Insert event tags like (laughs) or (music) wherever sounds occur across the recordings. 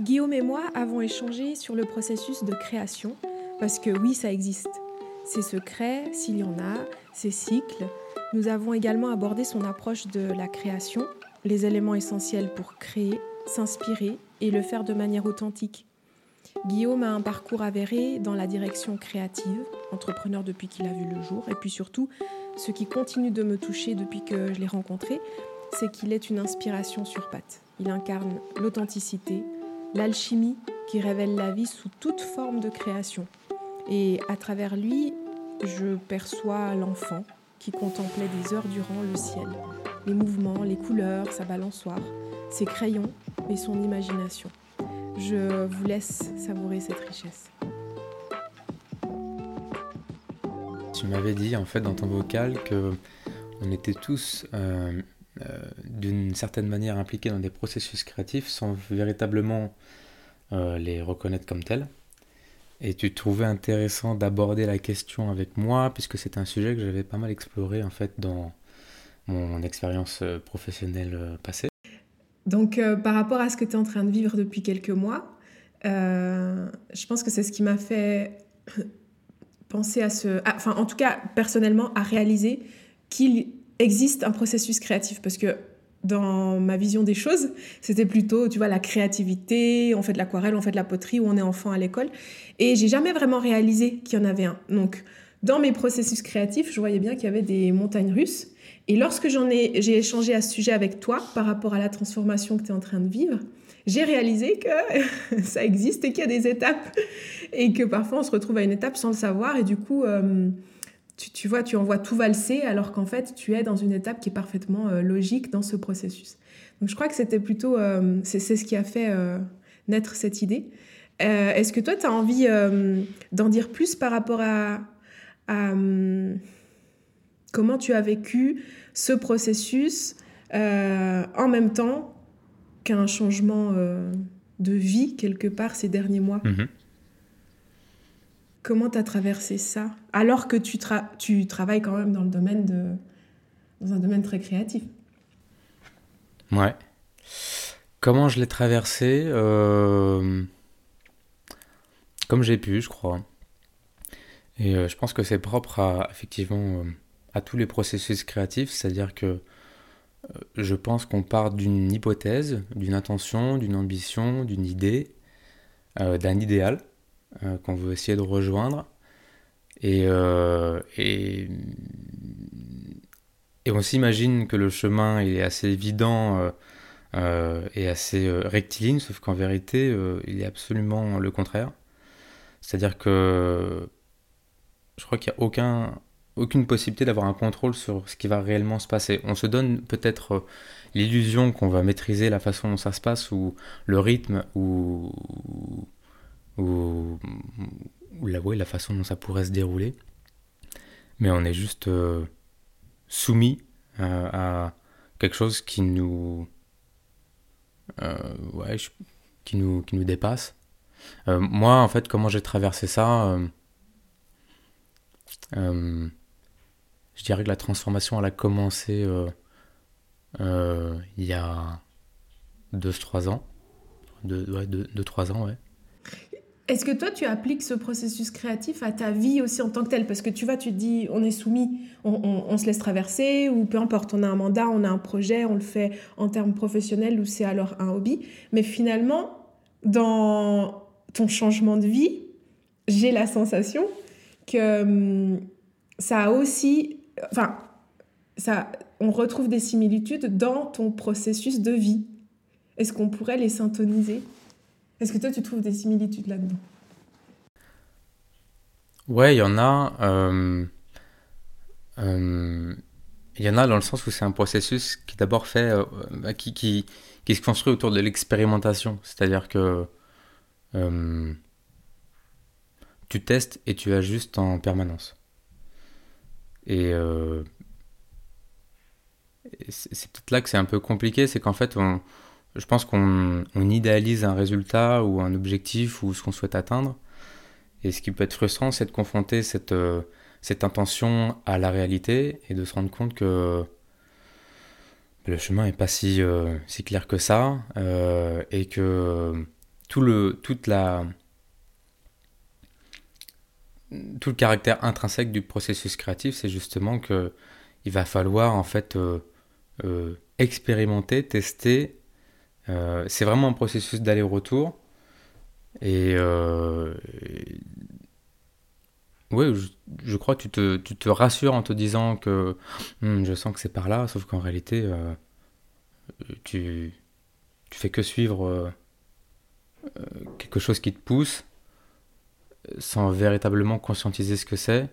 Guillaume et moi avons échangé sur le processus de création, parce que oui, ça existe. Ses secrets, s'il y en a, ses cycles. Nous avons également abordé son approche de la création, les éléments essentiels pour créer, s'inspirer et le faire de manière authentique. Guillaume a un parcours avéré dans la direction créative, entrepreneur depuis qu'il a vu le jour, et puis surtout, ce qui continue de me toucher depuis que je l'ai rencontré, c'est qu'il est une inspiration sur pattes. Il incarne l'authenticité, l'alchimie qui révèle la vie sous toute forme de création. Et à travers lui, je perçois l'enfant qui contemplait des heures durant le ciel, les mouvements, les couleurs, sa balançoire, ses crayons et son imagination. Je vous laisse savourer cette richesse. Tu m'avais dit en fait dans ton vocal que on était tous euh, d'une certaine manière impliqués dans des processus créatifs sans véritablement euh, les reconnaître comme tels. Et tu trouvais intéressant d'aborder la question avec moi, puisque c'est un sujet que j'avais pas mal exploré en fait dans mon expérience euh, professionnelle passée. Donc par rapport à ce que tu es en train de vivre depuis quelques mois, je pense que c'est ce qui m'a fait penser à ce... enfin en tout cas personnellement à réaliser qu'il existe un processus créatif parce que dans ma vision des choses, c'était plutôt, tu vois, la créativité, on fait de l'aquarelle, on fait de la poterie ou on est enfant à l'école. Et j'ai jamais vraiment réalisé qu'il y en avait un. Donc, dans mes processus créatifs, je voyais bien qu'il y avait des montagnes russes. Et lorsque j'en ai, j'ai échangé à ce sujet avec toi par rapport à la transformation que tu es en train de vivre, j'ai réalisé que (laughs) ça existe et qu'il y a des étapes et que parfois on se retrouve à une étape sans le savoir et du coup, euh, tu, vois, tu envoies tout valser alors qu'en fait, tu es dans une étape qui est parfaitement euh, logique dans ce processus. Donc je crois que c'était plutôt, euh, c'est ce qui a fait euh, naître cette idée. Est-ce que toi, tu as envie d'en dire plus par rapport à, comment tu as vécu ce processus en même temps qu'un changement de vie quelque part ces derniers mois? Mm-hmm. Comment tu traversé ça alors que tu, tu travailles quand même dans le domaine de dans un domaine très créatif Ouais. Comment je l'ai traversé euh, Comme j'ai pu, je crois. Et euh, je pense que c'est propre à effectivement euh, à tous les processus créatifs, c'est-à-dire que je pense qu'on part d'une hypothèse, d'une intention, d'une ambition, d'une idée, d'un idéal. Euh, qu'on veut essayer de rejoindre. Et, euh, et, et, on s'imagine que le chemin est assez évident euh, et assez rectiligne, sauf qu'en vérité, il est absolument le contraire. C'est-à-dire que je crois qu'il n'y a aucun, aucune possibilité d'avoir un contrôle sur ce qui va réellement se passer. On se donne peut-être l'illusion qu'on va maîtriser la façon dont ça se passe, ou le rythme, ou, ou, ou la, la façon dont ça pourrait se dérouler. Mais on est juste euh, soumis euh, à quelque chose qui nous, euh, ouais, qui nous, qui nous dépasse. moi, en fait, comment j'ai traversé ça, je dirais que la transformation, elle a commencé il y a 2-3 ans. 2-3 ans, ouais. Est-ce que toi, tu appliques ce processus créatif à ta vie aussi en tant que tel Parce que tu vois, tu te dis, on est soumis, on, se laisse traverser, ou peu importe, on a un mandat, on a un projet, on le fait en termes professionnels ou c'est alors un hobby. Mais finalement, dans ton changement de vie, j'ai la sensation que hum, ça a aussi... Enfin, ça, on retrouve des similitudes dans ton processus de vie. Est-ce qu'on pourrait les syntoniser? Est-ce que toi, tu trouves des similitudes là-dedans? Ouais, il y en a. Euh, euh, il y en a dans le sens où c'est un processus qui d'abord fait, euh, bah, qui, qui, qui, se construit autour de l'expérimentation. C'est-à-dire que tu testes et tu ajustes en permanence. Et c'est peut-être là que c'est un peu compliqué, c'est qu'en fait, on, je pense qu'on idéalise un résultat ou un objectif ou ce qu'on souhaite atteindre. Et ce qui peut être frustrant, c'est de confronter cette, euh, intention à la réalité et de se rendre compte que le chemin n'est pas si, euh, si clair que ça euh, et que tout le, caractère intrinsèque du processus créatif, c'est justement que il va falloir en fait expérimenter, tester. Euh, c'est vraiment un processus d'aller-retour. Et, oui, je, crois que tu te, tu te, rassures en te disant que hmm, je sens que c'est par là, sauf qu'en réalité, tu, tu fais que suivre quelque chose qui te pousse sans véritablement conscientiser ce que c'est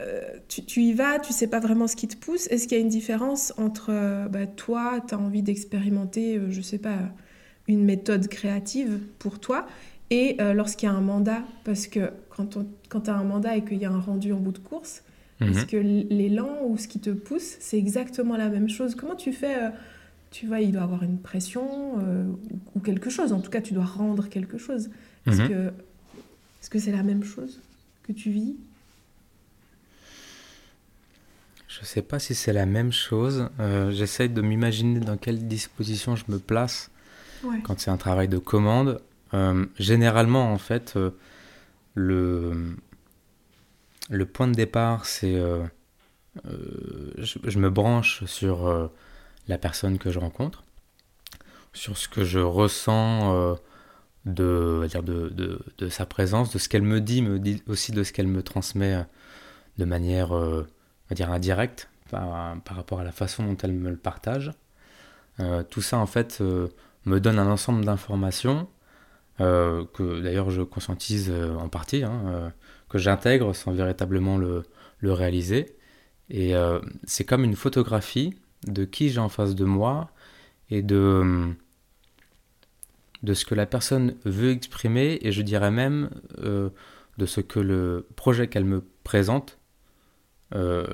euh, tu, y vas, tu sais pas vraiment ce qui te pousse. Est-ce qu'il y a une différence entre euh, bah, toi, tu as envie d'expérimenter, euh, je sais pas, une méthode créative pour toi, et lorsqu'il y a un mandat? Parce que quand, quand tu as un mandat et qu'il y a un rendu en bout de course, mhm. est-ce que l'élan ou ce qui te pousse, c'est exactement la même chose? Comment tu fais Tu vois, il doit avoir une pression ou, quelque chose. En tout cas, tu dois rendre quelque chose. Est-ce mhm. que c'est la même chose que tu vis? Je ne sais pas si c'est la même chose. Euh, J'essaye de m'imaginer dans quelle disposition je me place quand c'est un travail de commande. Euh, généralement, en fait, euh, le, le point de départ, c'est je, je, me branche sur la personne que je rencontre, sur ce que je ressens de, dire de, de, de, sa présence, de ce qu'elle me dit, me dit aussi de ce qu'elle me transmet de manière dire indirecte par, rapport à la façon dont elle me le partage. Euh, tout ça en fait me donne un ensemble d'informations que d'ailleurs je conscientise en partie, hein, que j'intègre sans véritablement le, le réaliser. Et c'est comme une photographie de qui j'ai en face de moi et de de ce que la personne veut exprimer et je dirais même euh, de ce que le projet qu'elle me présente euh,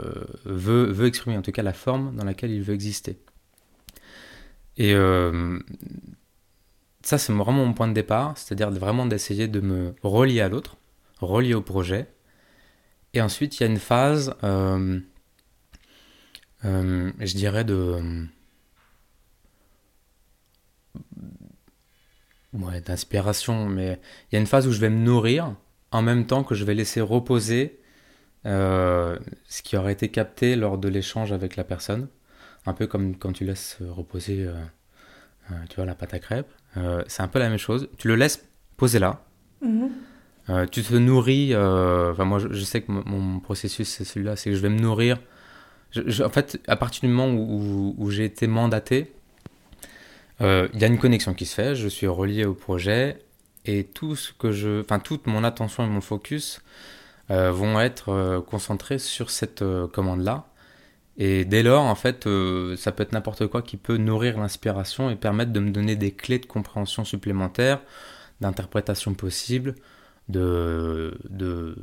veut, veut, exprimer, en tout cas la forme dans laquelle il veut exister. Et euh, ça, c'est vraiment mon point de départ, c'est-à-dire vraiment d'essayer de me relier à l'autre, relier au projet. Et ensuite, il y a une phase, je dirais, de ouais, d'inspiration, mais il y a une phase où je vais me nourrir en même temps que je vais laisser reposer euh, ce qui aurait été capté lors de l'échange avec la personne. Un peu comme quand tu laisses reposer euh, euh, tu vois, la pâte à crêpes. c'est un peu la même chose. Tu le laisses poser là. Mhm. tu te nourris. Enfin, moi, je, sais que mon, processus, c'est celui-là c'est que je vais me nourrir. en fait, à partir du moment où, où j'ai été mandaté, il y a une connexion qui se fait, je suis relié au projet et tout ce que je, enfin toute mon attention et mon focus vont être euh, concentrés sur cette commande-là. Et dès lors, en fait, ça peut être n'importe quoi qui peut nourrir l'inspiration et permettre de me donner des clés de compréhension supplémentaires, d'interprétation possible, de, de,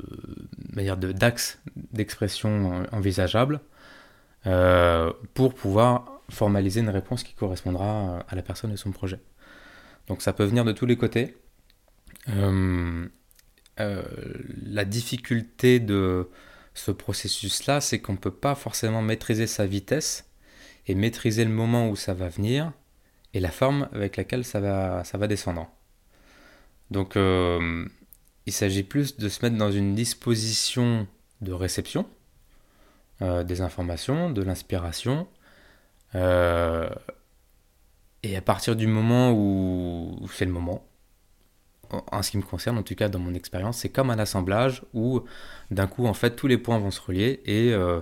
d'axes d'expression envisageables pour pouvoir formaliser une réponse qui correspondra euh, à la personne et son projet. Donc ça peut venir de tous les côtés. Euh, euh, la difficulté de ce processus-là, c'est qu'on ne peut pas forcément maîtriser sa vitesse et maîtriser le moment où ça va venir et la forme avec laquelle ça va, descendre. Donc il s'agit plus de se mettre dans une disposition de réception des informations, de l'inspiration, euh, et à partir du moment où, c'est le moment, en ce qui me concerne, en tout cas dans mon expérience, c'est comme un assemblage où d'un coup, en fait, tous les points vont se relier et, euh,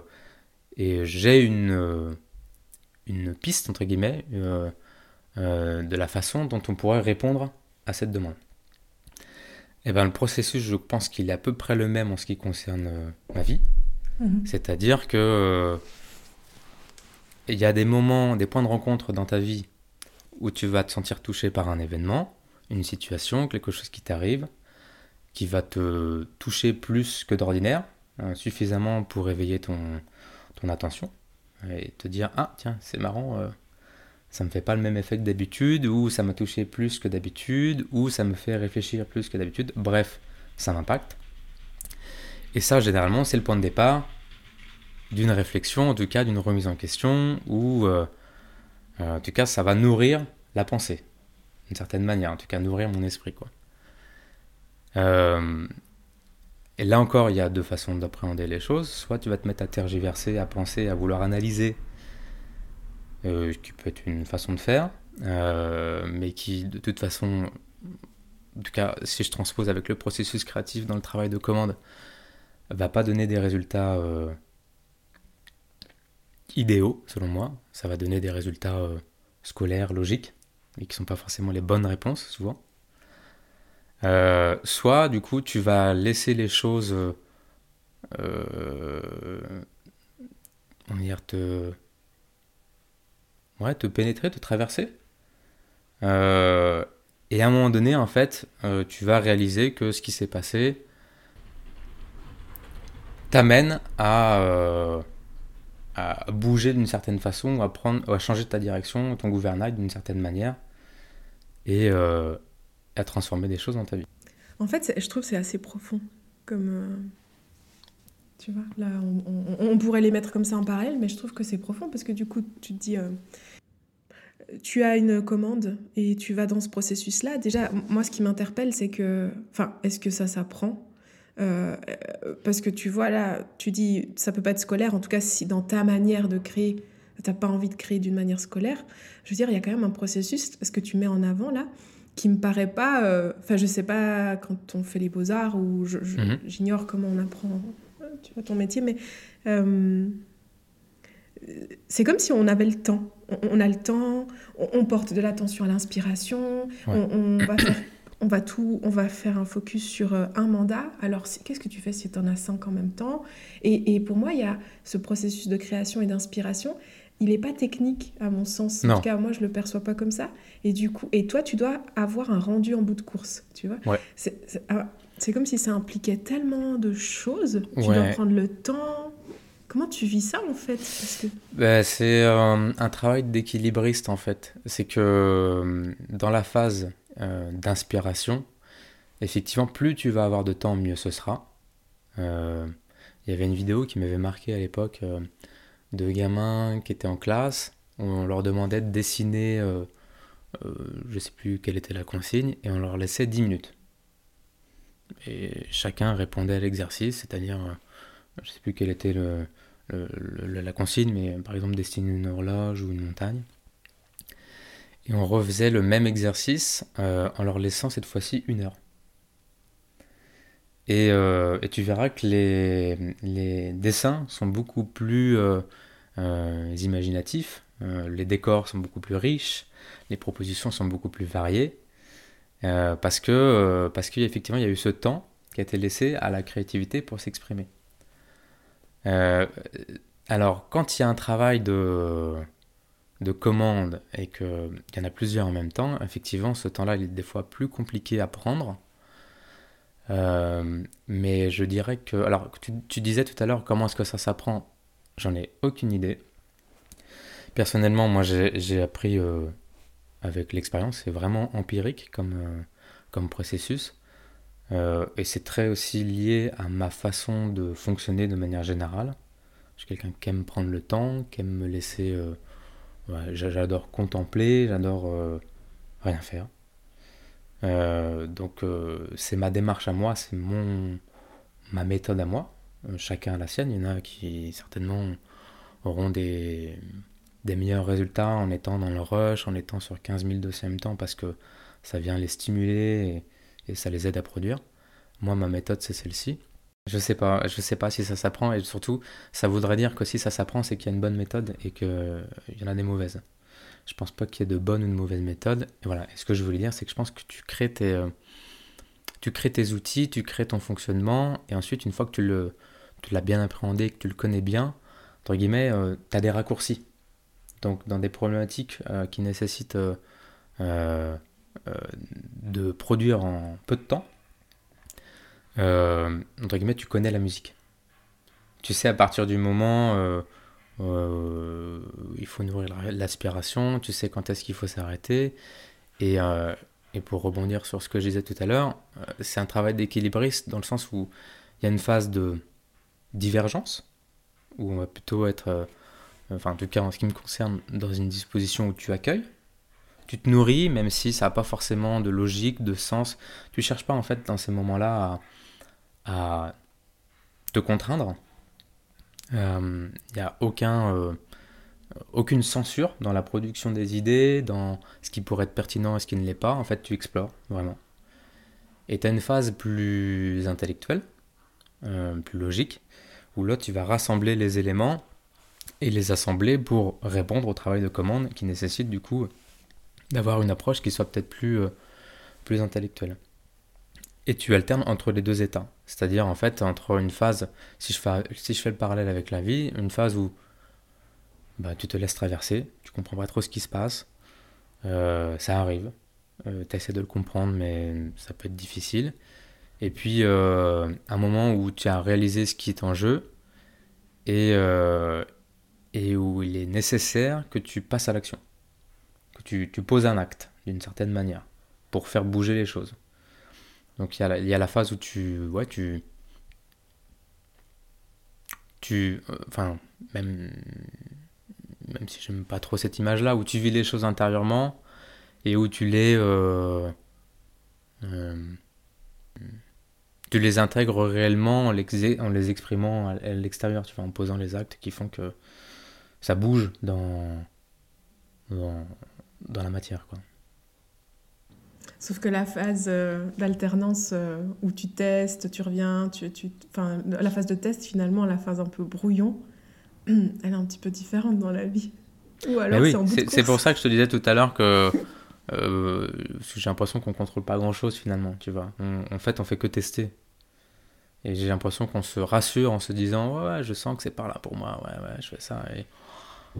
et j'ai une, euh, une piste, entre guillemets, de la façon dont on pourrait répondre à cette demande. Et eh ben, le processus, je pense qu'il est à peu près le même en ce qui concerne ma vie. Mhm. C'est-à-dire que il y a des moments, des points de rencontre dans ta vie où tu vas te sentir touché par un événement, une situation, quelque chose qui t'arrive, qui va te toucher plus que d'ordinaire, hein, suffisamment pour éveiller ton, attention et te dire ah tiens c'est marrant ça euh, ça me fait pas le même effet que d'habitude ou ça m'a touché plus que d'habitude ou ça me fait réfléchir plus que d'habitude bref ça m'impacte et ça généralement c'est le point de départ d'une réflexion, en tout cas d'une remise en question, ou euh, euh, en tout cas ça va nourrir la pensée. D'une certaine manière, en tout cas nourrir mon esprit. Quoi. Euh, et là encore, il y a deux façons d'appréhender les choses. Soit tu vas te mettre à tergiverser, à penser, à vouloir analyser, euh, qui peut être une façon de faire, euh, mais qui de toute façon, en tout cas si je transpose avec le processus créatif dans le travail de commande, va pas donner des résultats idéaux selon moi. Ça va donner des résultats scolaires, logiques, mais qui sont pas forcément les bonnes réponses souvent. Euh, soit, du coup, tu vas laisser les choses. Euh, on va dire te. Ouais, te pénétrer, te traverser. Euh, et à un moment donné, en fait, tu vas réaliser que ce qui s'est passé t'amène à, à bouger d'une certaine façon, à, prendre, à changer ta direction, ton gouvernail d'une certaine manière. Et, à transformer des choses dans ta vie. En fait, je trouve que c'est assez profond. Comme. Euh, tu vois, là, on, pourrait les mettre comme ça en parallèle, mais je trouve que c'est profond parce que du coup, tu te dis. Euh, tu as une commande et tu vas dans ce processus-là. Déjà, moi, ce qui m'interpelle, c'est que. Enfin, est-ce que ça s'apprend euh, Parce que tu vois, là, tu dis, ça peut pas être scolaire. En tout cas, si dans ta manière de créer, tu n'as pas envie de créer d'une manière scolaire, je veux dire, il y a quand même un processus, ce que tu mets en avant là, qui me paraît pas. Euh, enfin, je sais pas quand on fait les beaux-arts ou mhm. j'ignore comment on apprend euh, tu vois, ton métier, mais euh, c'est comme si on avait le temps. On, a le temps, on, porte de l'attention à l'inspiration, on, va faire, on va tout, on va faire un focus sur un mandat. Alors, qu'est-ce que tu fais si tu en as cinq en même temps? Et, et, pour moi, il y a ce processus de création et d'inspiration il n'est pas technique à mon sens. En tout cas, moi, je le perçois pas comme ça. Et du coup, et toi, tu dois avoir un rendu en bout de course, tu vois. Ah, c'est comme si ça impliquait tellement de choses. Tu dois prendre le temps. Comment tu vis ça en fait? Bah, C'est euh, un travail d'équilibriste en fait. C'est que euh, dans la phase euh, d'inspiration, effectivement, plus tu vas avoir de temps, mieux ce sera. Il y avait une vidéo qui m'avait marqué à l'époque de gamins qui étaient en classe. On leur demandait de dessiner, euh, euh, je ne sais plus quelle était la consigne, et on leur laissait 10 minutes. Et chacun répondait à l'exercice, c'est-à-dire, euh, je ne sais plus quelle était la consigne, mais par exemple dessiner une horloge ou une montagne. Et on refaisait le même exercice en leur laissant cette fois-ci une heure. Et, et, tu verras que les, dessins sont beaucoup plus euh, imaginatifs. Euh, les décors sont beaucoup plus riches, les propositions sont beaucoup plus variées, euh, parce que parce qu'effectivement il y a eu ce temps qui a été laissé à la créativité pour s'exprimer. alors quand il y a un travail de de commande et qu'il y en a plusieurs en même temps, effectivement, ce temps-là, il est des fois plus compliqué à prendre. Mais je dirais que... Alors, tu, disais tout à l'heure comment est-ce que ça s'apprend? J'en ai aucune idée. Personnellement, moi, j'ai appris euh, avec l'expérience. C'est vraiment empirique comme, euh, comme processus. Euh, et c'est très aussi lié à ma façon de fonctionner de manière générale. Je suis quelqu'un qui aime prendre le temps, qui aime me laisser... j'adore contempler, j'adore rien faire. Donc c'est ma démarche à moi, c'est mon ma méthode à moi. Euh, chacun a la sienne. Il y en a qui certainement auront des, des meilleurs résultats en étant dans le rush, en étant sur 15 000 dossiers en même temps parce que ça vient les stimuler et, ça les aide à produire. Moi, ma méthode, c'est celle-ci. Je sais pas, je sais pas si ça s'apprend et surtout, ça voudrait dire que si ça s'apprend, c'est qu'il y a une bonne méthode et qu'il y en a des mauvaises. Je pense pas qu'il y ait de bonnes ou de mauvaises méthodes. Et voilà. Et ce que je voulais dire, c'est que je pense que tu crées tes, euh, tu crées tes outils, tu crées ton fonctionnement et ensuite, une fois que tu le, tu l'as bien appréhendé, que tu le connais bien, entre guillemets, euh, tu as des raccourcis. Donc dans des problématiques euh, qui nécessitent de produire en peu de temps, entre guillemets, tu connais la musique. Tu sais à partir du moment où il faut nourrir l'aspiration, tu sais quand est-ce qu'il faut s'arrêter. Et, et, pour rebondir sur ce que je disais tout à l'heure, c'est un travail d'équilibriste dans le sens où il y a une phase de divergence, où on va plutôt être, euh, enfin en tout cas en ce qui me concerne, dans une disposition où tu accueilles, tu te nourris, même si ça n'a pas forcément de logique, de sens. Tu cherches pas en fait dans ces moments-là à, te contraindre. Il euh, n'y a aucun, euh, aucune censure dans la production des idées, dans ce qui pourrait être pertinent et ce qui ne l'est pas. En fait, tu explores vraiment. Et tu as une phase plus intellectuelle, euh, plus logique, où là, tu vas rassembler les éléments et les assembler pour répondre au travail de commande qui nécessite du coup d'avoir une approche qui soit peut-être plus, plus intellectuelle. Et tu alternes entre les deux états. C'est-à-dire, en fait, entre une phase, si je, fais, le parallèle avec la vie, une phase où bah, tu te laisses traverser, tu comprends pas trop ce qui se passe, euh, ça arrive, euh, tu essaies de le comprendre, mais ça peut être difficile. Et puis, un moment où tu as réalisé ce qui est en jeu, et, et où il est nécessaire que tu passes à l'action tu, poses un acte d'une certaine manière pour faire bouger les choses. Donc il y, a la, il y a la phase où tu, ouais, tu, tu, euh, enfin même, même si j'aime pas trop cette image-là, où tu vis les choses intérieurement et où tu les, euh, euh, tu les intègres réellement en en les exprimant à, l'extérieur, tu vois, en posant les actes qui font que ça bouge dans, dans, dans la matière. Quoi. Sauf que la phase euh, d'alternance euh, où tu testes, tu reviens, tu, tu, la phase de test, finalement, la phase un peu brouillon, (clears throat) elle est un petit peu différente dans la vie. Ou alors oui, c'est pour ça que je te disais tout à l'heure que euh, j'ai l'impression qu'on contrôle pas grand chose finalement, tu vois. en fait, on fait que tester. Et j'ai l'impression qu'on se rassure en se disant ouais, ouais je sens que c'est par là pour moi, ouais, ouais, je fais ça. Et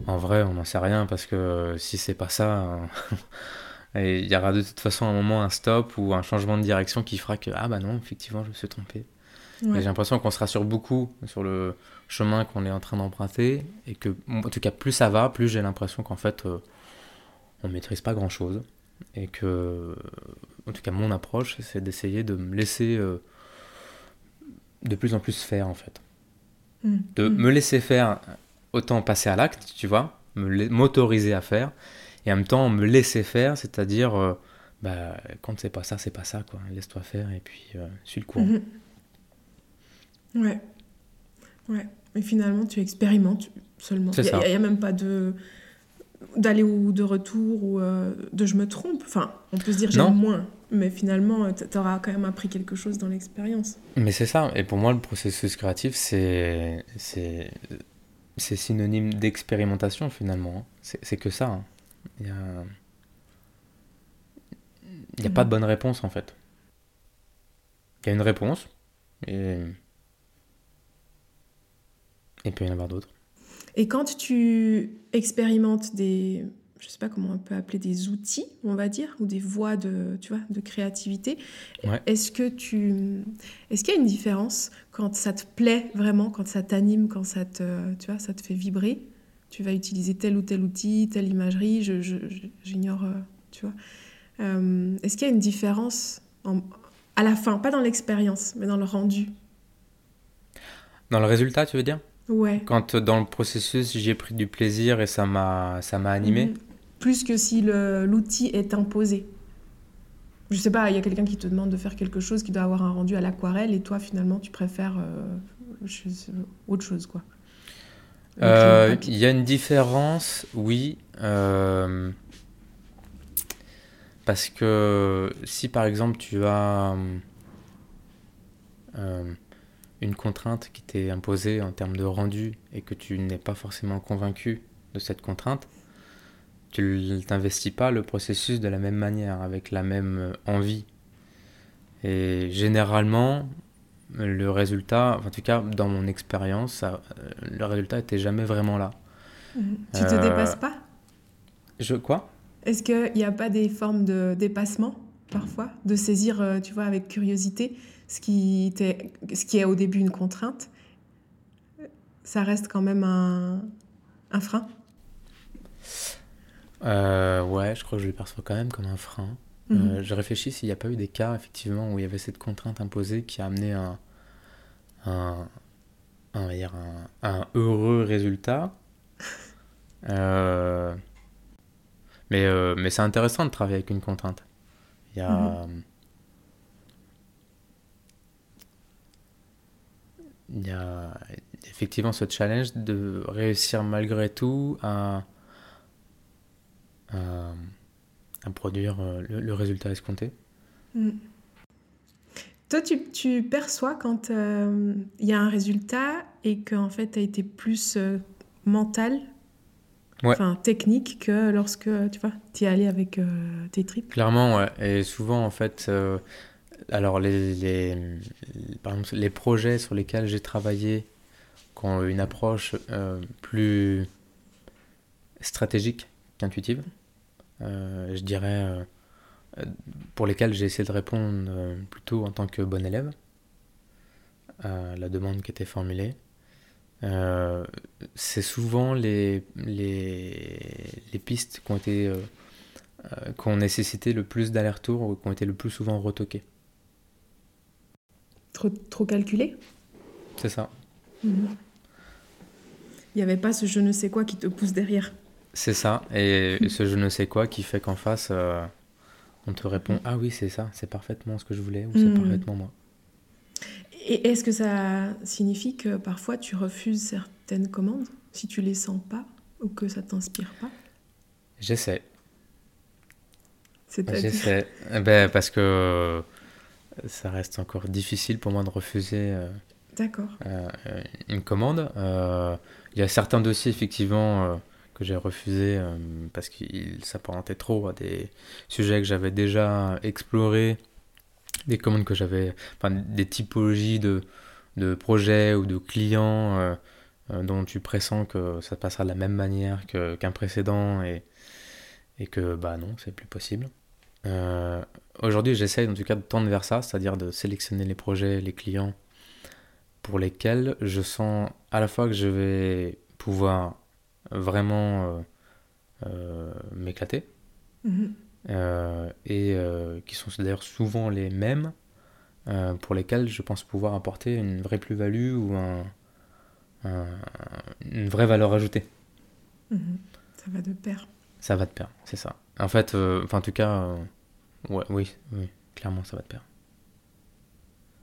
en vrai, on n'en sait rien parce que si c'est pas ça, (laughs) il y aura de toute façon un moment, un stop ou un changement de direction qui fera que ah bah non, effectivement, je me suis trompé. J'ai l'impression qu'on se rassure beaucoup sur le chemin qu'on est en train d'emprunter et que, en tout cas, plus ça va, plus j'ai l'impression qu'en fait, euh, on maîtrise pas grand chose et que, en tout cas, mon approche, c'est d'essayer de me laisser euh, de plus en plus faire en fait. Mmh. De mmh. me laisser faire autant passer à l'acte, tu vois, m'autoriser à faire, et en même temps me laisser faire, c'est-à-dire, euh, bah, quand c'est pas ça, c'est pas ça, quoi. Laisse-toi faire, et puis euh, suis le courant. Mhm. Ouais. Ouais. Et finalement, tu expérimentes seulement. Il n'y a, même pas de d'aller ou de retour ou euh, de je me trompe. Enfin, on peut se dire j'aime moins, mais finalement, tu auras quand même appris quelque chose dans l'expérience. Mais c'est ça. Et pour moi, le processus créatif, c'est c'est synonyme d'expérimentation finalement. Hein. C'est que ça. Il n'y a, y a pas de bonne réponse en fait. Il y a une réponse et et il peut y en avoir d'autres. Et quand tu expérimentes des, je sais pas comment on peut appeler des outils, on va dire, ou des voies de, tu vois, de créativité. Est-ce que tu, est-ce qu'il y a une différence quand ça te plaît vraiment, quand ça t'anime, quand ça te, tu vois, ça te fait vibrer? Tu vas utiliser tel ou tel outil, telle imagerie. Je, j'ignore, euh, tu vois. Euh, est-ce qu'il y a une différence à la fin, pas dans l'expérience, mais dans le rendu? Dans le résultat, tu veux dire? Ouais. Quand dans le processus, j'ai pris du plaisir et ça m'a, animé. Mhm plus que si l'outil est imposé. Je sais pas, il y a quelqu'un qui te demande de faire quelque chose qui doit avoir un rendu à l'aquarelle et toi finalement tu préfères euh, autre chose quoi. Euh, il y a une différence, oui. Euh, parce que si par exemple tu as une contrainte qui t'est imposée en termes de rendu et que tu n'es pas forcément convaincu de cette contrainte, tu t'investis pas le processus de la même manière, avec la même euh, envie. Et généralement, le résultat, en tout cas dans mon expérience, euh, le résultat était jamais vraiment là. Mhm. Tu te euh, dépasses pas? Je quoi? Est-ce qu'il n'y a pas des formes de dépassement parfois, de saisir, tu vois, avec curiosité ce qui, était, ce qui est au début une contrainte? Ça reste quand même un, un frein? Euh, ouais, je crois que je le perçois quand même comme un frein. Euh, mhm. je réfléchis s'il n'y a pas eu des cas, effectivement, où il y avait cette contrainte imposée qui a amené un, un, un, un heureux résultat. (laughs) Euh, Mais, euh, mais c'est intéressant de travailler avec une contrainte. Il y a. Mhm. Il y a effectivement ce challenge de réussir malgré tout à, à, à produire euh, le, le résultat escompté. Mm. Toi, tu, tu perçois quand euh, il y a un résultat et qu'en fait, tu as été plus euh, mental, Ouais. enfin technique, que lorsque tu vois, es allé avec euh, tes tripes? Clairement, ouais. Et souvent, en fait, euh, alors les, les, par exemple, les projets sur lesquels j'ai travaillé, qui ont une approche euh, plus stratégique qu'intuitive, je dirais, euh, euh, pour lesquels j'ai essayé de répondre euh, plutôt en tant que bon élève à la demande qui était formulée. Euh, c'est souvent les, les, les pistes qui ont été euh, euh, qui ont nécessité le plus d'allers-retours ou qui ont été le plus souvent retoquées. Trop, trop calculé C'est ça. Mhm. Il n'y avait pas ce je ne sais quoi qui te pousse derrière? C'est ça. Et ce je ne sais quoi qui fait qu'en face, euh, on te répond Ah oui, c'est ça, c'est parfaitement ce que je voulais ou c'est Mhm. parfaitement moi. Et est-ce que ça signifie que parfois tu refuses certaines commandes si tu les sens pas ou que ça t'inspire pas? J'essaie. C'est-à-dire? J'essaie. Eh ben, parce que euh, ça reste encore difficile pour moi de refuser euh, D'accord. euh, une commande. Il y a certains dossiers, effectivement, que j'ai refusés euh, parce qu'ils s'apparentaient trop à des sujets que j'avais déjà explorés, des commandes que j'avais, enfin, des typologies de, de projets ou de clients euh, euh, dont tu pressens que ça passera de la même manière qu'un précédent et, et que, bah non, c'est plus possible. Aujourd'hui, j'essaye en tout cas de tendre vers ça, c'est-à-dire de sélectionner les projets, les clients pour lesquels je sens à la fois que je vais pouvoir vraiment euh, euh, m'éclater Mhm. euh, et qui sont d'ailleurs souvent les mêmes pour lesquels je pense pouvoir apporter une vraie plus-value ou un- un- une vraie valeur ajoutée. Mhm. Ça va de pair. Ça va de pair, c'est ça. En fait, euh, en tout cas, euh, ouais, oui, oui, clairement ça va de pair.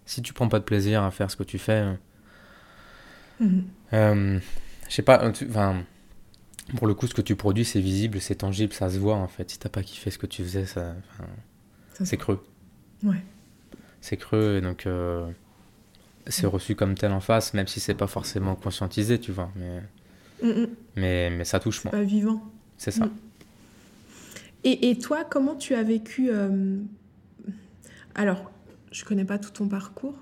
Si tu prends pas de plaisir à faire ce que tu fais, euh, Mhm. Je sais pas, enfin, pour le coup, ce que tu produis, c'est visible, c'est tangible, ça se voit en fait. Si t'as pas kiffé ce que tu faisais, ça, c'est creux. Ouais. C'est creux et donc euh, c'est reçu comme tel en face, même si c'est pas forcément conscientisé, tu vois. Mais, Mhm. mais, mais ça touche moi, Pas vivant. c'est ça. Mm. Et, et toi, comment tu as vécu euh, Alors, je connais pas tout ton parcours,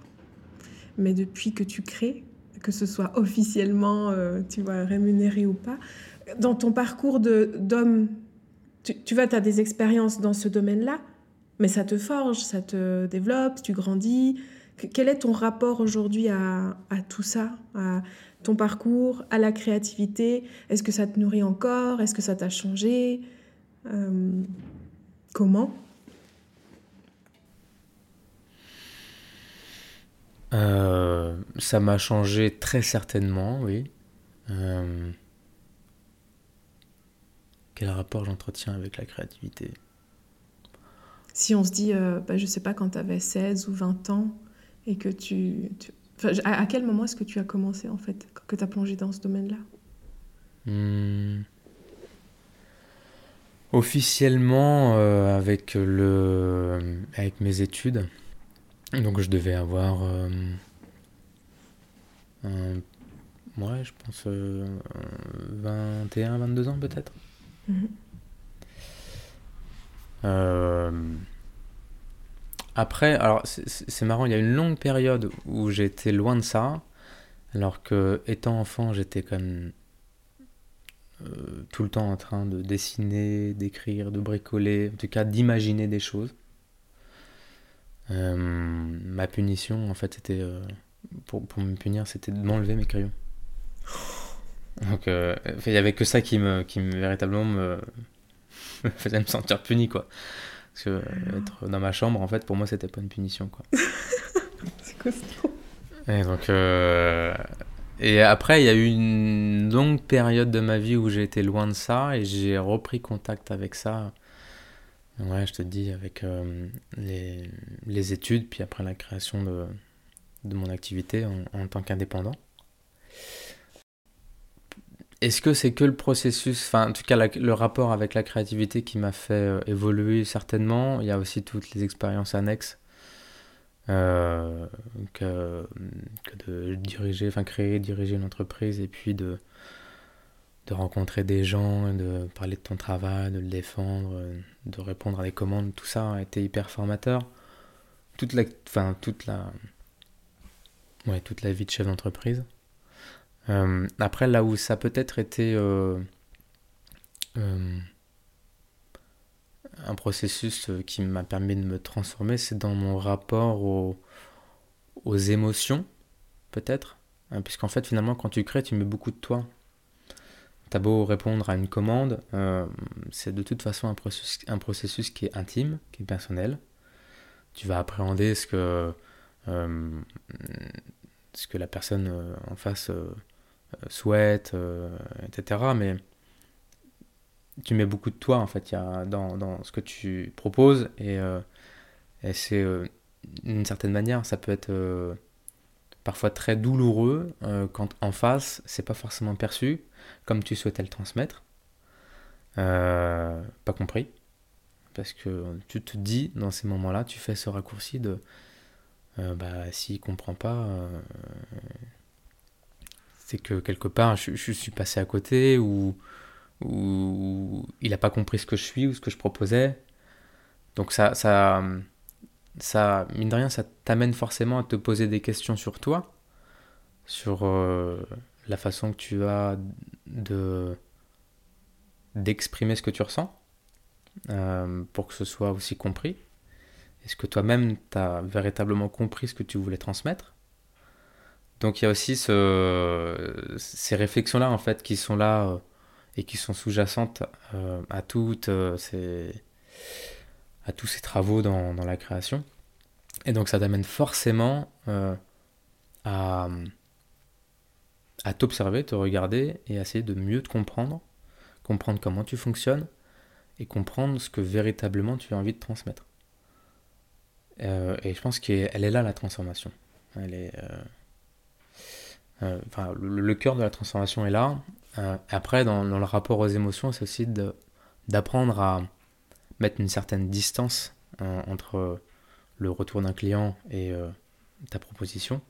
mais depuis que tu crées, que ce soit (laughs) officiellement, euh, tu vois, rémunéré ou pas, dans ton parcours d'homme, tu, tu vois, tu as des expériences dans ce domaine-là, mais ça te forge, ça te développe, tu grandis. Que- Quel est ton rapport aujourd'hui à, à tout ça, à ton parcours, à la créativité? Est-ce que ça te nourrit encore? Est-ce que ça t'a changé? Euh, Comment? Euh, ça m'a changé très certainement, oui. Euh, quel rapport j'entretiens avec la créativité Si on se dit, euh, bah, je sais pas, quand tu avais 16 ou 20 ans et que tu... tu- Enfin, à, à quel moment est-ce que tu as commencé en fait, que tu as plongé dans ce domaine-là? Hmm. Officiellement, euh, avec le, avec mes études, donc je devais avoir, euh, un- ouais, je pense euh, 21, 22 ans peut-être. Mhm. Euh, Après, alors c'est- marrant, il y a une longue période où j'étais loin de ça, alors que étant enfant, j'étais même euh, tout le temps en train de dessiner, d'écrire, de bricoler, en tout cas d'imaginer des choses. Euh, ma punition, en fait, c'était pour, pour me punir, c'était de m'enlever mes crayons. (laughs) Donc, euh, il y avait que ça qui me, qui me véritablement me, (laughs) me faisait me sentir puni, quoi. Parce que euh, être dans ma chambre, en fait, pour moi, c'était pas une punition, quoi. (laughs) C'est costaud. Et donc, euh, Et après, il y a eu une longue période de ma vie où j'ai été loin de ça et j'ai repris contact avec ça. Ouais, je te dis, avec les, les, études, puis après la création de, de mon activité en, en tant qu'indépendant. Est-ce que c'est que le processus, enfin en tout cas le rapport avec la créativité qui m'a fait euh, évoluer certainement Il y a aussi toutes les expériences annexes euh, que, que, de diriger, enfin créer, diriger une entreprise et puis de, de rencontrer des gens, de parler de ton travail, de le défendre, de répondre à des commandes, tout ça a été hyper formateur. Toute la, toute la, ouais, toute la vie de chef d'entreprise. Euh, après, là où ça peut-être été euh, euh, un processus qui m'a permis de me transformer, c'est dans mon rapport aux, aux émotions, peut-être. Hein, puisqu'en fait, finalement, quand tu crées, tu mets beaucoup de toi. T'as beau répondre à une commande, c'est de toute façon un processus, un processus qui est intime, qui est personnel. Tu vas appréhender ce que, ce que la personne en face souhaite, euh, etc. Mais tu mets beaucoup de toi en fait y dans, ce que tu proposes et, euh, c'est d'une certaine manière ça peut être parfois très douloureux quand en face c'est pas forcément perçu comme tu souhaitais le transmettre pas compris parce que tu te dis dans ces moments là tu fais ce raccourci de bah s'il comprend pas c'est que quelque part je, suis passé à côté ou, il n'a pas compris ce que je suis ou ce que je proposais. Donc ça, ça, ça mine de rien, ça t'amène forcément à te poser des questions sur toi, sur euh, la façon que tu as de d'exprimer ce que tu ressens, euh, pour que ce soit aussi compris. Est-ce que toi-même, tu as véritablement compris ce que tu voulais transmettre? Donc il y a aussi ce, ces réflexions-là en fait qui sont là euh, et qui sont sous-jacentes euh, à euh, à tous ces travaux dans, la création. Et donc ça t'amène forcément à, à t'observer, te regarder et essayer de mieux te comprendre, comprendre comment tu fonctionnes et comprendre ce que véritablement tu as envie de transmettre. et je pense qu'elle est là la transformation. Enfin, le, cœur de la transformation est là. Euh, après, dans, le rapport aux émotions, c'est aussi d'apprendre à mettre une certaine distance euh, entre le retour d'un client et ta proposition.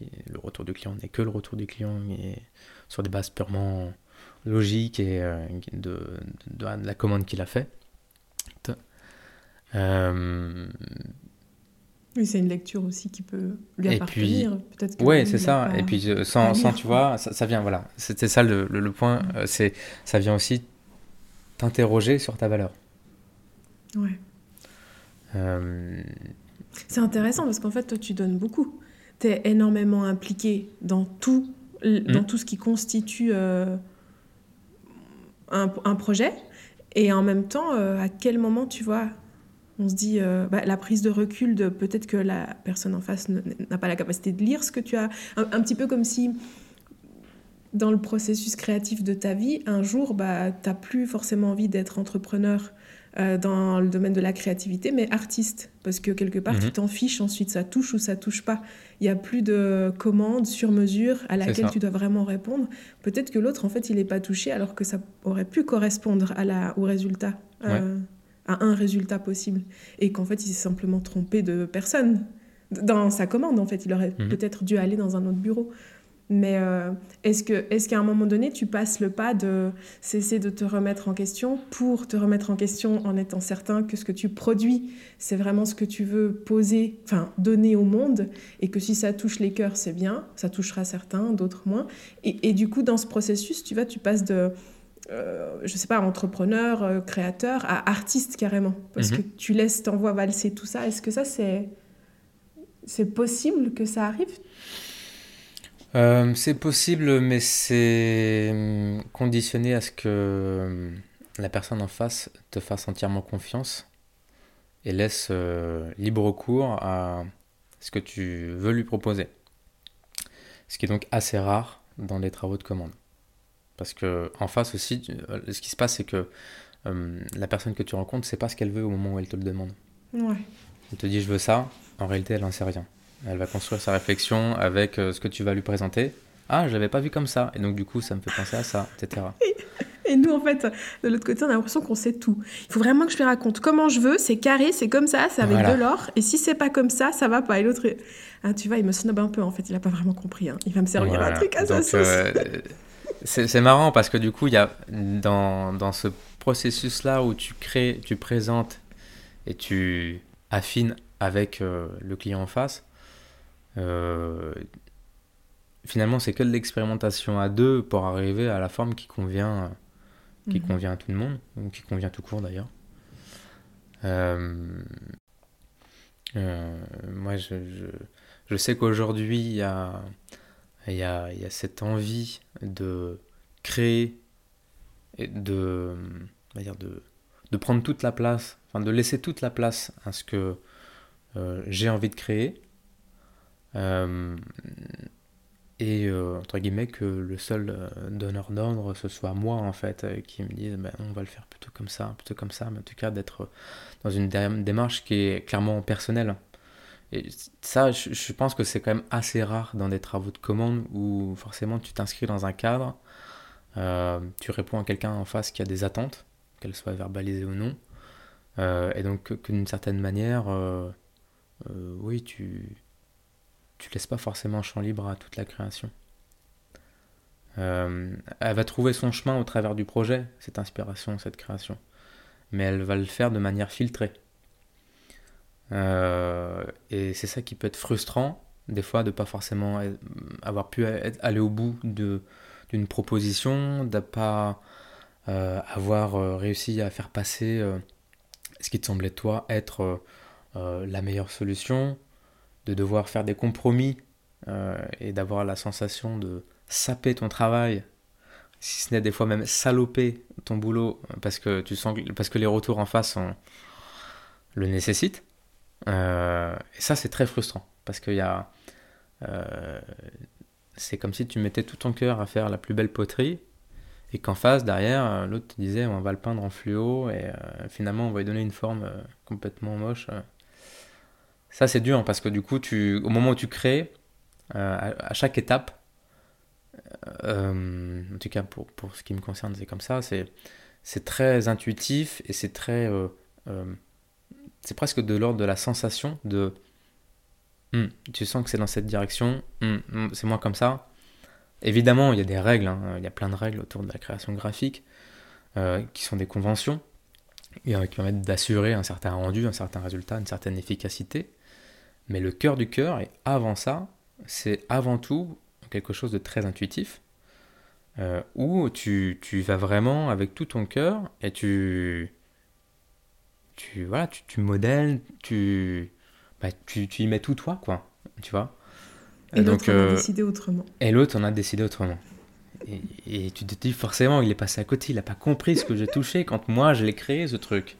Le retour du client n'est que le retour du client, mais sur des bases purement logiques et de, la commande qu'il a fait. Oui, c'est une lecture aussi qui peut lui appartenir. Peut-être ouais, c'est ça. Et puis euh, sans, sans tu vois, ça, vient, voilà. C'était ça le, le, point. Mm. Euh, c'est, ça vient aussi t'interroger sur ta valeur. Ouais. Euh, c'est intéressant parce qu'en fait, toi, tu donnes beaucoup. Tu es énormément impliqué dans tout, dans mm. tout ce qui constitue un, un, projet. Et en même temps, à quel moment, tu vois, on se dit euh, bah, la prise de recul de peut-être que la personne en face n'a pas la capacité de lire ce que tu as. Un, petit peu comme si dans le processus créatif de ta vie, un jour, bah, tu n'as plus forcément envie d'être entrepreneur euh, dans le domaine de la créativité, mais artiste. Parce que quelque part, tu mhm. t'en fiches ensuite, ça touche ou ça touche pas. Il n'y a plus de commande sur mesure à laquelle tu dois vraiment répondre. Peut-être que l'autre, en fait, il n'est pas touché alors que ça aurait pu correspondre à la, au résultat. Euh, à un résultat possible. Et qu'en fait, il s'est simplement trompé de personne dans sa commande. En fait, il aurait mhm. peut-être dû aller dans un autre bureau. Mais euh, est-ce que est qu'à un moment donné, tu passes le pas de cesser de te remettre en question pour te remettre en question en étant certain que ce que tu produis, c'est vraiment ce que tu veux poser, enfin donner au monde, et que si ça touche les cœurs, c'est bien, ça touchera certains, d'autres moins. Et, et, du coup, dans ce processus, tu vois, tu passes de euh, je sais pas, entrepreneur, euh, créateur, à artiste carrément. Parce mhm. que tu laisses, t'envoies valser tout ça. Est-ce que ça, c'est, c'est possible que ça arrive? Euh, C'est possible, mais c'est hum, conditionné à ce que hum, la personne en face te fasse entièrement confiance et laisse libre cours à ce que tu veux lui proposer. Ce qui est donc assez rare dans les travaux de commande. Parce que en face aussi, ce qui se passe, c'est que la personne que tu rencontres ne sait pas ce qu'elle veut au moment où elle te le demande. Ouais. Elle te dit je veux ça, en réalité elle n'en sait rien. Elle va construire sa réflexion avec ce que tu vas lui présenter. Ah, je l'avais pas vu comme ça, et donc du coup ça me fait penser à ça, etc. (laughs) Et nous, en fait, de l'autre côté, on a l'impression qu'on sait tout. Il faut vraiment que je lui raconte comment je veux, c'est carré, c'est comme ça, c'est avec de l'or. Et si c'est pas comme ça, ça va pas. Et l'autre, ah, tu vois, il me snob un peu, en fait, il a pas vraiment compris. Hein. Il va me servir un truc à sa sauce. Euh, (laughs) c'est marrant parce que du coup, il y a dans, dans ce processus-là où tu crées, tu présentes et tu affines avec euh, le client en face, euh, finalement, c'est que de l'expérimentation à deux pour arriver à la forme qui convient qui mhm. convient à tout le monde, ou qui convient tout court d'ailleurs. Euh, euh, moi, je, je, je sais qu'aujourd'hui, il y a, y, a, y a cette envie de créer, et de, dire de, de prendre toute la place, enfin de laisser toute la place à ce que euh, j'ai envie de créer. Euh, et euh, entre guillemets que le seul donneur d'ordre ce soit moi en fait qui me dise ben, on va le faire plutôt comme ça plutôt comme ça mais en tout cas d'être dans une démarche qui est clairement personnelle et ça je, pense que c'est quand même assez rare dans des travaux de commande où forcément tu t'inscris dans un cadre tu réponds à quelqu'un en face qui a des attentes qu'elles soient verbalisées ou non et donc d'une certaine manière oui tu tu laisses pas forcément champ libre à toute la création. Euh, elle va trouver son chemin au travers du projet, cette inspiration, cette création. Mais elle va le faire de manière filtrée. Euh, et c'est ça qui peut être frustrant, des fois, de pas forcément avoir pu aller au bout d'une proposition, de pas euh, avoir réussi à faire passer ce qui te semblait, toi, être la meilleure solution, de devoir faire des compromis euh, et d'avoir la sensation de saper ton travail, si ce n'est des fois même saloper ton boulot parce que tu sens parce que les retours en face le nécessitent. Euh, et ça c'est très frustrant parce qu'il euh, c'est comme si tu mettais tout ton cœur à faire la plus belle poterie et qu'en face derrière l'autre te disait on va le peindre en fluo et finalement on va lui donner une forme complètement moche ça, c'est dur parce que du coup, tu, au moment où tu crées, euh, à, chaque étape, euh, en tout cas pour, pour, ce qui me concerne, c'est comme ça, c'est très intuitif et c'est très. Euh, c'est presque de l'ordre de la sensation de. Hmm, tu sens que c'est dans cette direction, hmm, hmm, c'est moins comme ça. Évidemment, il y a des règles, hein, il y a plein de règles autour de la création graphique qui sont des conventions et qui permettent d'assurer un certain rendu, un certain résultat, une certaine efficacité. Mais le cœur du cœur, et avant ça, c'est avant tout quelque chose de très intuitif, euh, où tu, tu, vas vraiment avec tout ton cœur et tu, tu, voilà, tu, tu modèles, tu, bah, tu, tu, y mets tout toi, quoi, tu vois. Et l'autre en a euh, décidé autrement. Et l'autre en a décidé autrement. Et, et, tu te dis forcément, il est passé à côté, il n'a pas compris ce que j'ai touché quand moi je l'ai créé, ce truc.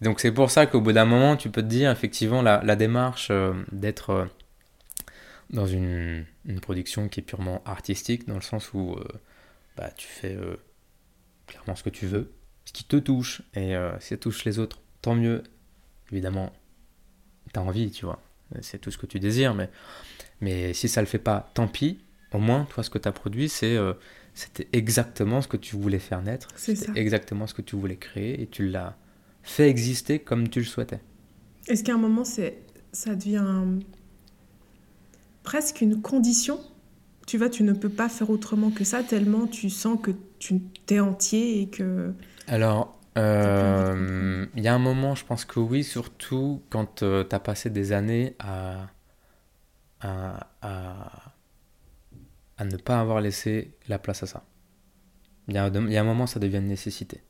Donc c'est pour ça qu'au bout d'un moment, tu peux te dire effectivement la, démarche euh, d'être euh, dans une, production qui est purement artistique, dans le sens où euh, bah, tu fais clairement ce que tu veux, ce qui te touche, et si ça touche les autres, tant mieux. Évidemment, tu as envie, tu vois, c'est tout ce que tu désires, mais, mais si ça le fait pas, tant pis. Au moins, toi, ce que tu as produit, c'est c'était exactement ce que tu voulais faire naître, c'était exactement ce que tu voulais créer, et tu l'as fait exister comme tu le souhaitais. Est-ce qu'à un moment, c'est, ça devient presque une condition? Tu vois, tu ne peux pas faire autrement que ça, tellement tu sens que tu t'es entier et que... Alors, euh, il y a un moment, je pense que oui, surtout quand euh, tu as passé des années à, à, à, ne pas avoir laissé la place à ça. Il y, a, il y a un moment, ça devient une nécessité.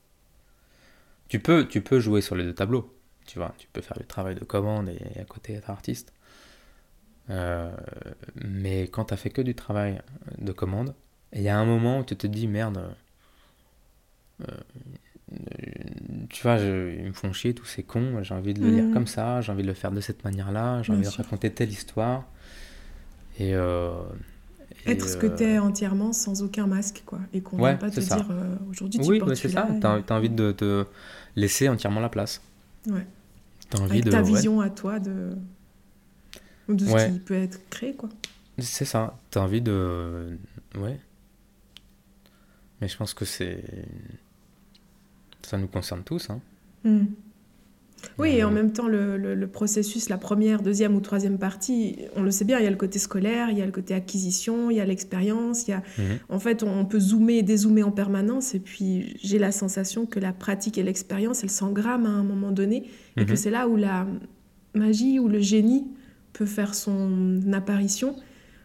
Tu peux, tu peux jouer sur les deux tableaux, tu vois, tu peux faire le travail de commande et, à côté être artiste. Euh, mais quand tu as fait que du travail de commande, il y a un moment où tu te dis merde, euh, tu vois, ils me font chier tous ces cons, j'ai envie de le lire mhm. comme ça, j'ai envie de le faire de cette manière-là, j'ai envie de raconter telle histoire. Et, euh, Être ce que tu es entièrement sans aucun masque, quoi. Et qu'on ne Ouais, pas te ça. dire euh, aujourd'hui tu Oui, portes ouais, c'est ça. et- as envie de te laisser entièrement la place. Ouais. T'as envie Avec de. ta ouais, vision à toi de, de ce qui peut être créé, quoi. c'est ça. T'as envie de. Ouais. Mais je pense que c'est. Ça nous concerne tous, hein. Hmm. Oui, et en même temps, le, le- le processus, la première, deuxième ou troisième partie, on le sait bien, il y a le côté scolaire, il y a le côté acquisition, il y a l'expérience, il y a... mhm. En fait, on, on peut zoomer et dézoomer en permanence, et puis j'ai la sensation que la pratique et l'expérience, elles s'engramment à un moment donné, et que Mhm. c'est là où la magie ou le génie peut faire son apparition,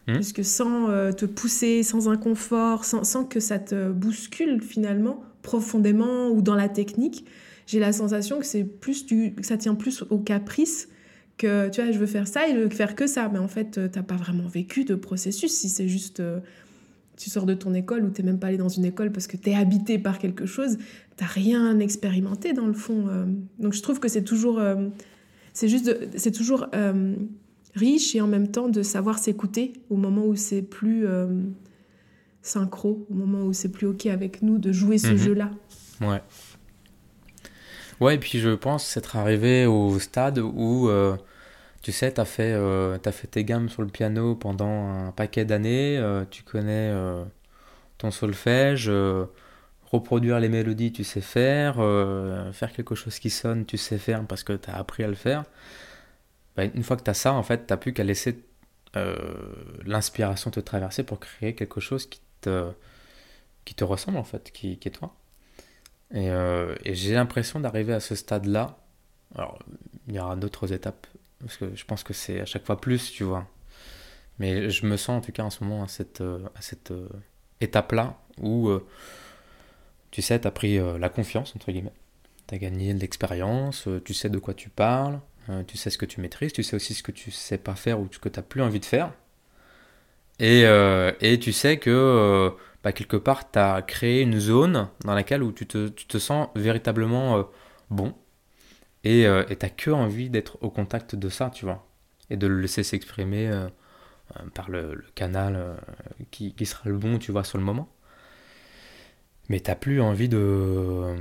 Mhm. puisque sans euh, te pousser, sans inconfort, sans, sans que ça te bouscule finalement profondément ou dans la technique, j'ai la sensation que c'est plus ça tient plus au caprice que tu vois je veux faire ça et je veux faire que ça mais en fait euh, t'as pas vraiment vécu de processus si c'est juste euh, tu sors de ton école ou t'es même pas allé dans une école parce que t'es habité par quelque chose t'as rien expérimenté dans le fond euh. donc je trouve que c'est toujours c'est juste c'est toujours riche et en même temps de savoir s'écouter au moment où c'est plus synchro au moment où c'est plus ok avec nous de jouer ce Mhm. jeu là Ouais. Ouais, et puis je pense être arrivé au stade où, euh, tu sais, t'as fait, euh, fait tes gammes sur le piano pendant un paquet d'années, euh, tu connais euh, ton solfège, reproduire les mélodies, tu sais faire, faire quelque chose qui sonne, tu sais faire parce que t'as appris à le faire. Bah, une fois que t'as ça, en fait, t'as plus qu'à laisser l'inspiration te traverser pour créer quelque chose qui qui te ressemble, en fait, qui, qui est toi. Et, euh, et j'ai l'impression d'arriver à ce stade-là. Alors, il y aura d'autres étapes, parce que je pense que c'est à chaque fois plus, tu vois. Mais je me sens en tout cas en ce moment à cette, euh, euh, étape-là où, tu sais, tu as pris la confiance, entre guillemets. Tu as gagné de l'expérience, tu sais de quoi tu parles, tu sais ce que tu maîtrises, tu sais aussi ce que tu sais pas faire ou ce que tu n'as plus envie de faire. Et, euh, et tu sais que euh, bah, quelque part, tu as créé une zone dans laquelle où tu te, sens véritablement euh, bon. Et tu n'as que envie d'être au contact de ça, tu vois. Et de le laisser s'exprimer par le, canal qui, sera le bon, tu vois, sur le moment. Mais t'as plus envie de...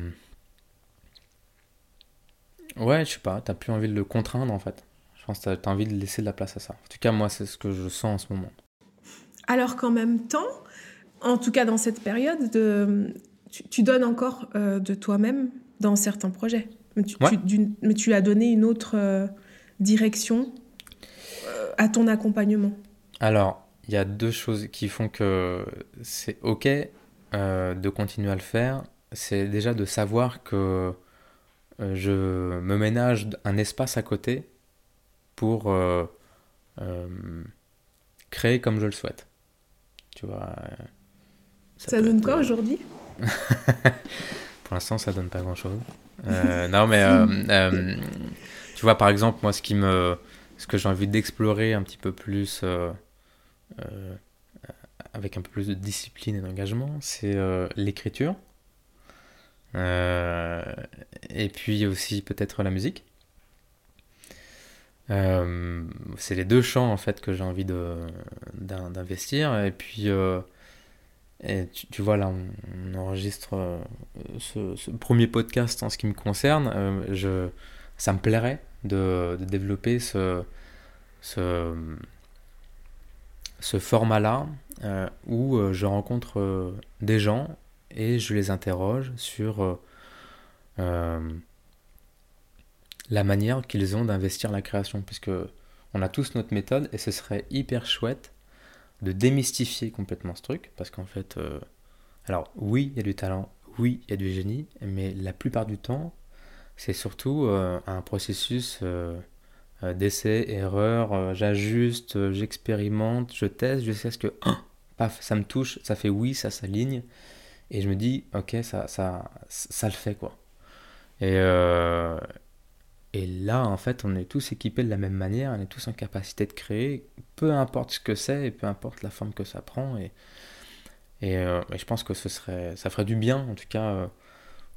Ouais, je sais pas, t'as plus envie de le contraindre en fait. Je pense que t'as t'as envie de laisser de la place à ça. En tout cas, moi, c'est ce que je sens en ce moment. Alors qu'en même temps, en tout cas dans cette période, de, tu, tu donnes encore euh, de toi-même dans certains projets. Mais tu, Ouais. tu- d'une- mais tu as donné une autre euh, direction euh, à ton accompagnement. Alors, il y a deux choses qui font que c'est ok de continuer à le faire. C'est déjà de savoir que je me ménage un espace à côté pour créer comme je le souhaite. Tu vois. euh, Ça, donne être, quoi aujourd'hui? (laughs) Pour l'instant, ça donne pas grand-chose. Euh, non, mais euh, (laughs) euh, tu vois, par exemple, moi, ce qui me, ce que j'ai envie d'explorer un petit peu plus, avec un peu plus de discipline et d'engagement, c'est l'écriture. Et puis aussi peut-être la musique. Euh, c'est les deux champs en fait que j'ai envie d'investir. Et puis euh, et tu, vois, là, on, enregistre euh, ce, premier podcast en ce qui me concerne. Je, ça me plairait de, de développer ce, ce, ce format-là où je rencontre des gens et je les interroge sur la manière qu'ils ont d'investir la création. Puisque on a tous notre méthode et ce serait hyper chouette de démystifier complètement ce truc, parce qu'en fait, euh, alors oui, il y a du talent, oui, il y a du génie, mais la plupart du temps, c'est surtout euh, un processus euh, d'essai, erreur, j'ajuste, j'expérimente, je teste jusqu'à ce que, ah, paf, ça me touche, ça fait oui, ça s'aligne, et je me dis, ok, ça, ça, ça le fait, quoi. Et là, en fait, on est tous équipés de la même manière, on est tous en capacité de créer, peu importe ce que c'est et peu importe la forme que ça prend. Et, euh, je pense que ce serait, ça ferait du bien, en tout cas, euh,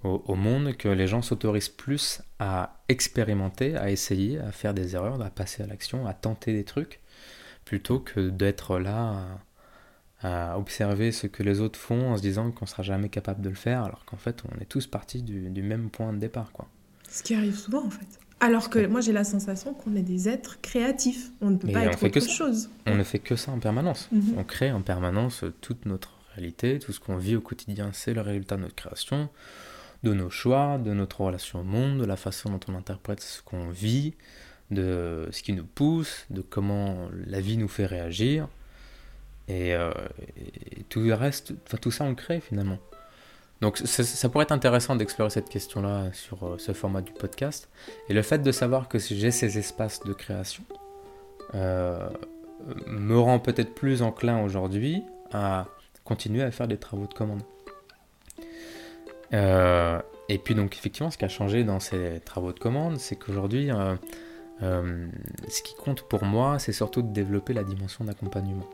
au, monde, que les gens s'autorisent plus à expérimenter, à essayer, à faire des erreurs, à passer à l'action, à tenter des trucs, plutôt que d'être là à observer ce que les autres font en se disant qu'on sera jamais capable de le faire, alors qu'en fait, on est tous partis du, du, même point de départ. Quoi. Ce qui arrive souvent, en fait. Alors que moi, j'ai la sensation qu'on est des êtres créatifs. On ne peut pas être autre chose. On ne fait que ça en permanence. Mm-hmm. On crée en permanence toute notre réalité, tout ce qu'on vit au quotidien, c'est le résultat de notre création, de nos choix, de notre relation au monde, de la façon dont on interprète ce qu'on vit, de ce qui nous pousse, de comment la vie nous fait réagir. Et, euh, tout le reste, tout ça on crée finalement. Donc ça, pourrait être intéressant d'explorer cette question-là sur euh, ce format du podcast. Et le fait de savoir que j'ai ces espaces de création euh, me rend peut-être plus enclin aujourd'hui à continuer à faire des travaux de commande. et puis donc effectivement ce qui a changé dans ces travaux de commande, c'est qu'aujourd'hui ce qui compte pour moi, c'est surtout de développer la dimension d'accompagnement.